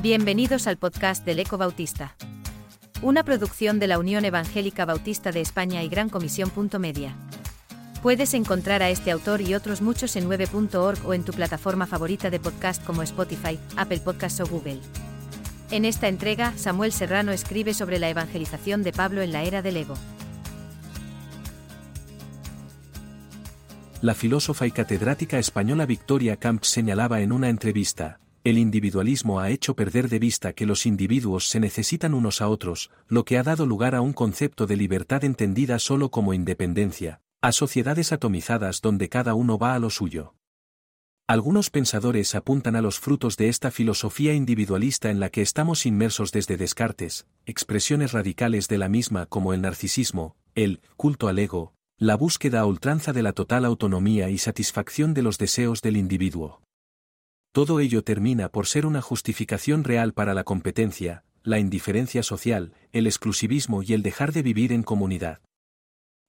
Bienvenidos al podcast del Eco Bautista. Una producción de la Unión Evangélica Bautista de España y Gran Comisión. Media. Puedes encontrar a este autor y otros muchos en 9.org o en tu plataforma favorita de podcast como Spotify, Apple Podcasts o Google. En esta entrega, Samuel Serrano escribe sobre la evangelización de Pablo en la era del ego. La filósofa y catedrática española Victoria Camp señalaba en una entrevista, el individualismo ha hecho perder de vista que los individuos se necesitan unos a otros, lo que ha dado lugar a un concepto de libertad entendida solo como independencia, a sociedades atomizadas donde cada uno va a lo suyo. Algunos pensadores apuntan a los frutos de esta filosofía individualista en la que estamos inmersos desde Descartes, expresiones radicales de la misma como el narcisismo, el culto al ego, la búsqueda a ultranza de la total autonomía y satisfacción de los deseos del individuo. Todo ello termina por ser una justificación real para la competencia, la indiferencia social, el exclusivismo y el dejar de vivir en comunidad.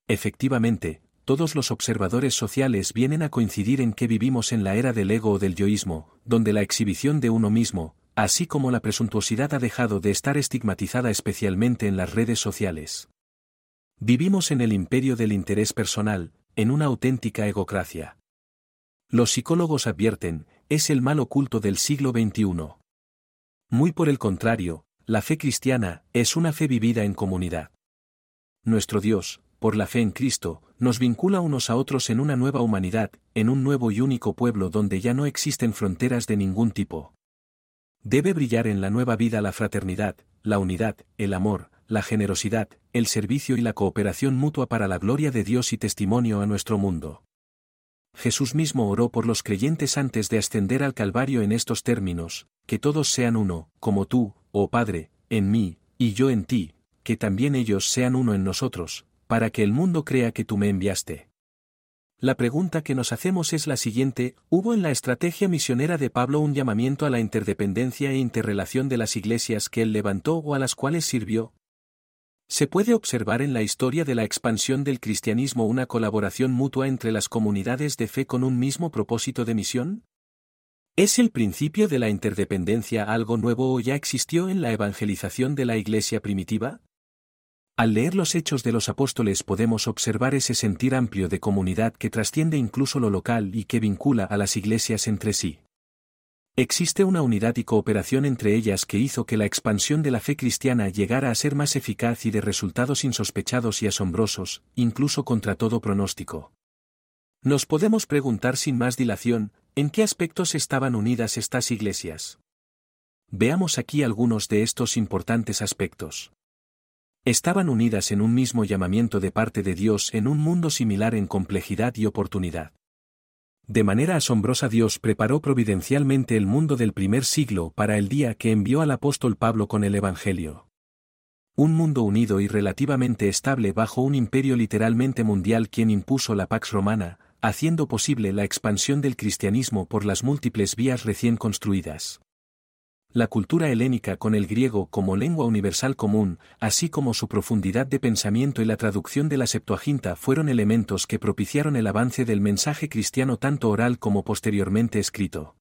Efectivamente, todos los observadores sociales vienen a coincidir en que vivimos en la era del ego o del yoísmo, donde la exhibición de uno mismo, así como la presuntuosidad ha dejado de estar estigmatizada especialmente en las redes sociales. Vivimos en el imperio del interés personal, en una auténtica egocracia. Los psicólogos advierten, es el mal oculto del siglo XXI. Muy por el contrario, la fe cristiana es una fe vivida en comunidad. Nuestro Dios, por la fe en Cristo, nos vincula unos a otros en una nueva humanidad, en un nuevo y único pueblo donde ya no existen fronteras de ningún tipo. Debe brillar en la nueva vida la fraternidad, la unidad, el amor, la generosidad, el servicio y la cooperación mutua para la gloria de Dios y testimonio a nuestro mundo. Jesús mismo oró por los creyentes antes de ascender al Calvario en estos términos, que todos sean uno, como tú, oh Padre, en mí, y yo en ti, que también ellos sean uno en nosotros, para que el mundo crea que tú me enviaste. La pregunta que nos hacemos es la siguiente, ¿hubo en la estrategia misionera de Pablo un llamamiento a la interdependencia e interrelación de las iglesias que él levantó o a las cuales sirvió? ¿Se puede observar en la historia de la expansión del cristianismo una colaboración mutua entre las comunidades de fe con un mismo propósito de misión? ¿Es el principio de la interdependencia algo nuevo o ya existió en la evangelización de la iglesia primitiva? Al leer los hechos de los apóstoles podemos observar ese sentir amplio de comunidad que trasciende incluso lo local y que vincula a las iglesias entre sí. Existe una unidad y cooperación entre ellas que hizo que la expansión de la fe cristiana llegara a ser más eficaz y de resultados insospechados y asombrosos, incluso contra todo pronóstico. Nos podemos preguntar sin más dilación, ¿en qué aspectos estaban unidas estas iglesias? Veamos aquí algunos de estos importantes aspectos. Estaban unidas en un mismo llamamiento de parte de Dios en un mundo similar en complejidad y oportunidad. De manera asombrosa Dios preparó providencialmente el mundo del primer siglo para el día que envió al apóstol Pablo con el Evangelio. Un mundo unido y relativamente estable bajo un imperio literalmente mundial quien impuso la Pax Romana, haciendo posible la expansión del cristianismo por las múltiples vías recién construidas. La cultura helénica con el griego como lengua universal común, así como su profundidad de pensamiento y la traducción de la Septuaginta fueron elementos que propiciaron el avance del mensaje cristiano tanto oral como posteriormente escrito.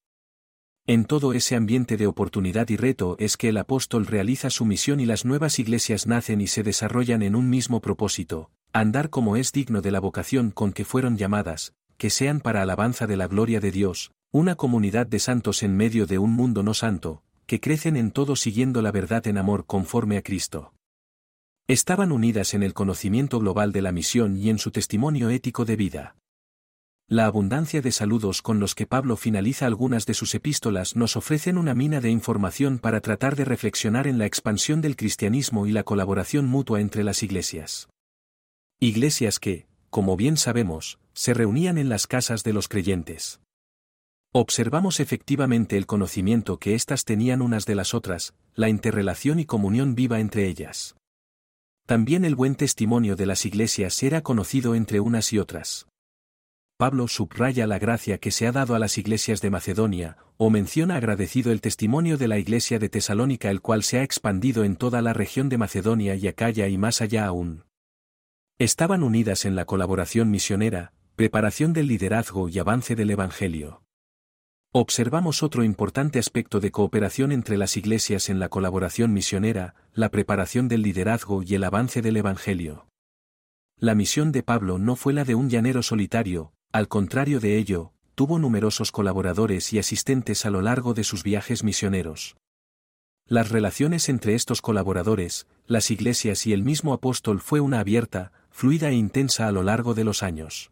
En todo ese ambiente de oportunidad y reto es que el apóstol realiza su misión y las nuevas iglesias nacen y se desarrollan en un mismo propósito, andar como es digno de la vocación con que fueron llamadas, que sean para alabanza de la gloria de Dios, una comunidad de santos en medio de un mundo no santo, que crecen en todo siguiendo la verdad en amor conforme a Cristo. Estaban unidas en el conocimiento global de la misión y en su testimonio ético de vida. La abundancia de saludos con los que Pablo finaliza algunas de sus epístolas nos ofrecen una mina de información para tratar de reflexionar en la expansión del cristianismo y la colaboración mutua entre las iglesias. Iglesias que, como bien sabemos, se reunían en las casas de los creyentes. Observamos efectivamente el conocimiento que éstas tenían unas de las otras, la interrelación y comunión viva entre ellas. También el buen testimonio de las iglesias era conocido entre unas y otras. Pablo subraya la gracia que se ha dado a las iglesias de Macedonia, o menciona agradecido el testimonio de la iglesia de Tesalónica el cual se ha expandido en toda la región de Macedonia y Acaya y más allá aún. Estaban unidas en la colaboración misionera, preparación del liderazgo y avance del Evangelio. Observamos otro importante aspecto de cooperación entre las iglesias en la colaboración misionera, la preparación del liderazgo y el avance del Evangelio. La misión de Pablo no fue la de un llanero solitario, al contrario de ello, tuvo numerosos colaboradores y asistentes a lo largo de sus viajes misioneros. Las relaciones entre estos colaboradores, las iglesias y el mismo apóstol fue una abierta, fluida e intensa a lo largo de los años.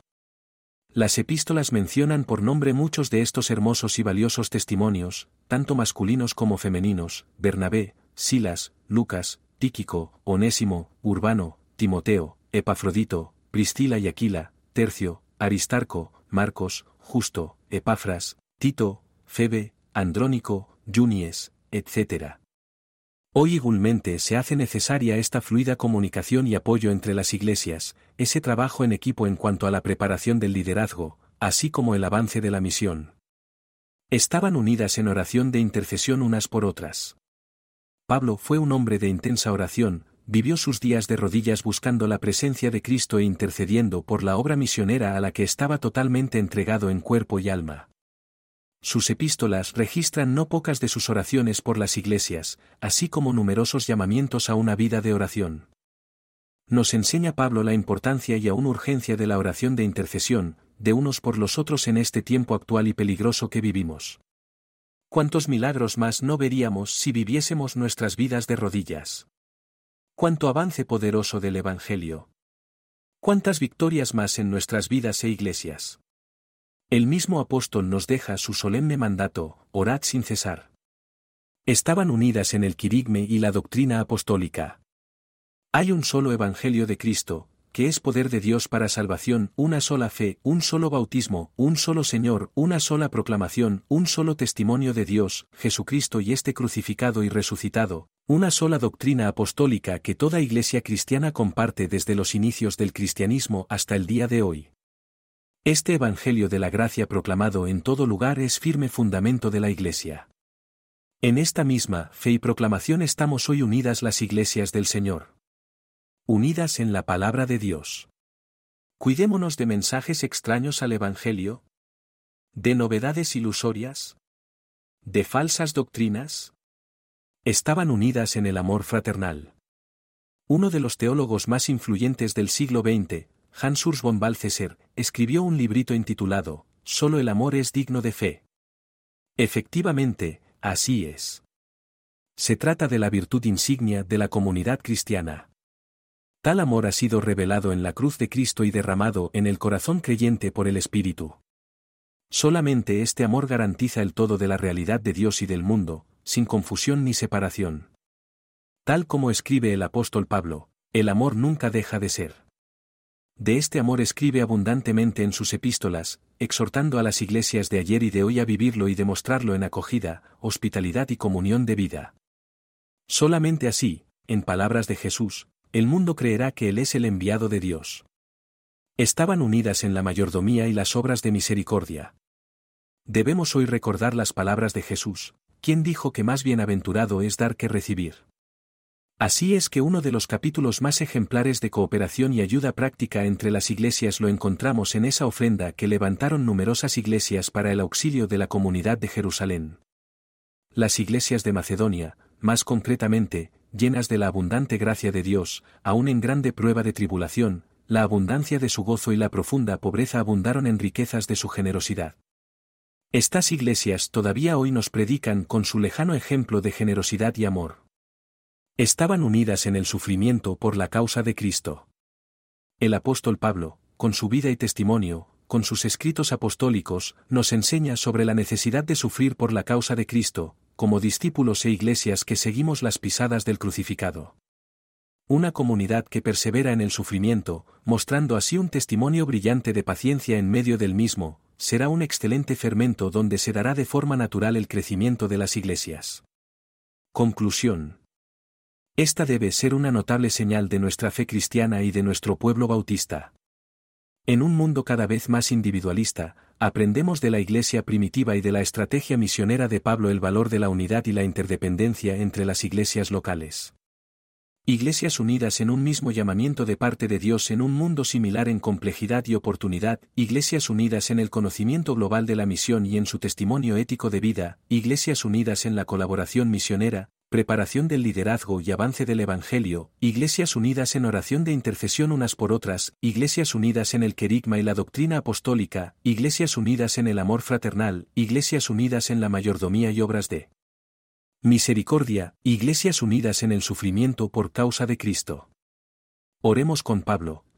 Las epístolas mencionan por nombre muchos de estos hermosos y valiosos testimonios, tanto masculinos como femeninos, Bernabé, Silas, Lucas, Tíquico, Onésimo, Urbano, Timoteo, Epafrodito, Priscila y Aquila, Tercio, Aristarco, Marcos, Justo, Epafras, Tito, Febe, Andrónico, Junies, etc. Hoy igualmente se hace necesaria esta fluida comunicación y apoyo entre las iglesias, ese trabajo en equipo en cuanto a la preparación del liderazgo, así como el avance de la misión. Estaban unidas en oración de intercesión unas por otras. Pablo fue un hombre de intensa oración, vivió sus días de rodillas buscando la presencia de Cristo e intercediendo por la obra misionera a la que estaba totalmente entregado en cuerpo y alma. Sus epístolas registran no pocas de sus oraciones por las iglesias, así como numerosos llamamientos a una vida de oración. Nos enseña Pablo la importancia y aún urgencia de la oración de intercesión, de unos por los otros en este tiempo actual y peligroso que vivimos. ¿Cuántos milagros más no veríamos si viviésemos nuestras vidas de rodillas? ¿Cuánto avance poderoso del Evangelio? ¿Cuántas victorias más en nuestras vidas e iglesias? El mismo apóstol nos deja su solemne mandato, orad sin cesar. Estaban unidas en el quirigme y la doctrina apostólica. Hay un solo Evangelio de Cristo, que es poder de Dios para salvación, una sola fe, un solo bautismo, un solo Señor, una sola proclamación, un solo testimonio de Dios, Jesucristo y este crucificado y resucitado, una sola doctrina apostólica que toda iglesia cristiana comparte desde los inicios del cristianismo hasta el día de hoy. Este Evangelio de la gracia proclamado en todo lugar es firme fundamento de la Iglesia. En esta misma fe y proclamación estamos hoy unidas las iglesias del Señor. Unidas en la palabra de Dios. Cuidémonos de mensajes extraños al Evangelio. De novedades ilusorias. De falsas doctrinas. Estaban unidas en el amor fraternal. Uno de los teólogos más influyentes del siglo XX, Hans Urs von Balthasar, escribió un librito intitulado, Solo el amor es digno de fe. Efectivamente, así es. Se trata de la virtud insignia de la comunidad cristiana. Tal amor ha sido revelado en la cruz de Cristo y derramado en el corazón creyente por el Espíritu. Solamente este amor garantiza el todo de la realidad de Dios y del mundo, sin confusión ni separación. Tal como escribe el apóstol Pablo, el amor nunca deja de ser. De este amor escribe abundantemente en sus epístolas, exhortando a las iglesias de ayer y de hoy a vivirlo y demostrarlo en acogida, hospitalidad y comunión de vida. Solamente así, en palabras de Jesús, el mundo creerá que Él es el enviado de Dios. Estaban unidas en la mayordomía y las obras de misericordia. Debemos hoy recordar las palabras de Jesús, quien dijo que más bienaventurado es dar que recibir. Así es que uno de los capítulos más ejemplares de cooperación y ayuda práctica entre las iglesias lo encontramos en esa ofrenda que levantaron numerosas iglesias para el auxilio de la comunidad de Jerusalén. Las iglesias de Macedonia, más concretamente, llenas de la abundante gracia de Dios, aun en grande prueba de tribulación, la abundancia de su gozo y la profunda pobreza abundaron en riquezas de su generosidad. Estas iglesias todavía hoy nos predican con su lejano ejemplo de generosidad y amor. Estaban unidas en el sufrimiento por la causa de Cristo. El apóstol Pablo, con su vida y testimonio, con sus escritos apostólicos, nos enseña sobre la necesidad de sufrir por la causa de Cristo, como discípulos e iglesias que seguimos las pisadas del crucificado. Una comunidad que persevera en el sufrimiento, mostrando así un testimonio brillante de paciencia en medio del mismo, será un excelente fermento donde se dará de forma natural el crecimiento de las iglesias. Conclusión. Esta debe ser una notable señal de nuestra fe cristiana y de nuestro pueblo bautista. En un mundo cada vez más individualista, aprendemos de la iglesia primitiva y de la estrategia misionera de Pablo el valor de la unidad y la interdependencia entre las iglesias locales. Iglesias unidas en un mismo llamamiento de parte de Dios en un mundo similar en complejidad y oportunidad, iglesias unidas en el conocimiento global de la misión y en su testimonio ético de vida, iglesias unidas en la colaboración misionera, preparación del liderazgo y avance del Evangelio, iglesias unidas en oración de intercesión unas por otras, iglesias unidas en el querigma y la doctrina apostólica, iglesias unidas en el amor fraternal, iglesias unidas en la mayordomía y obras de Misericordia, Iglesias unidas en el sufrimiento por causa de Cristo. Oremos con Pablo,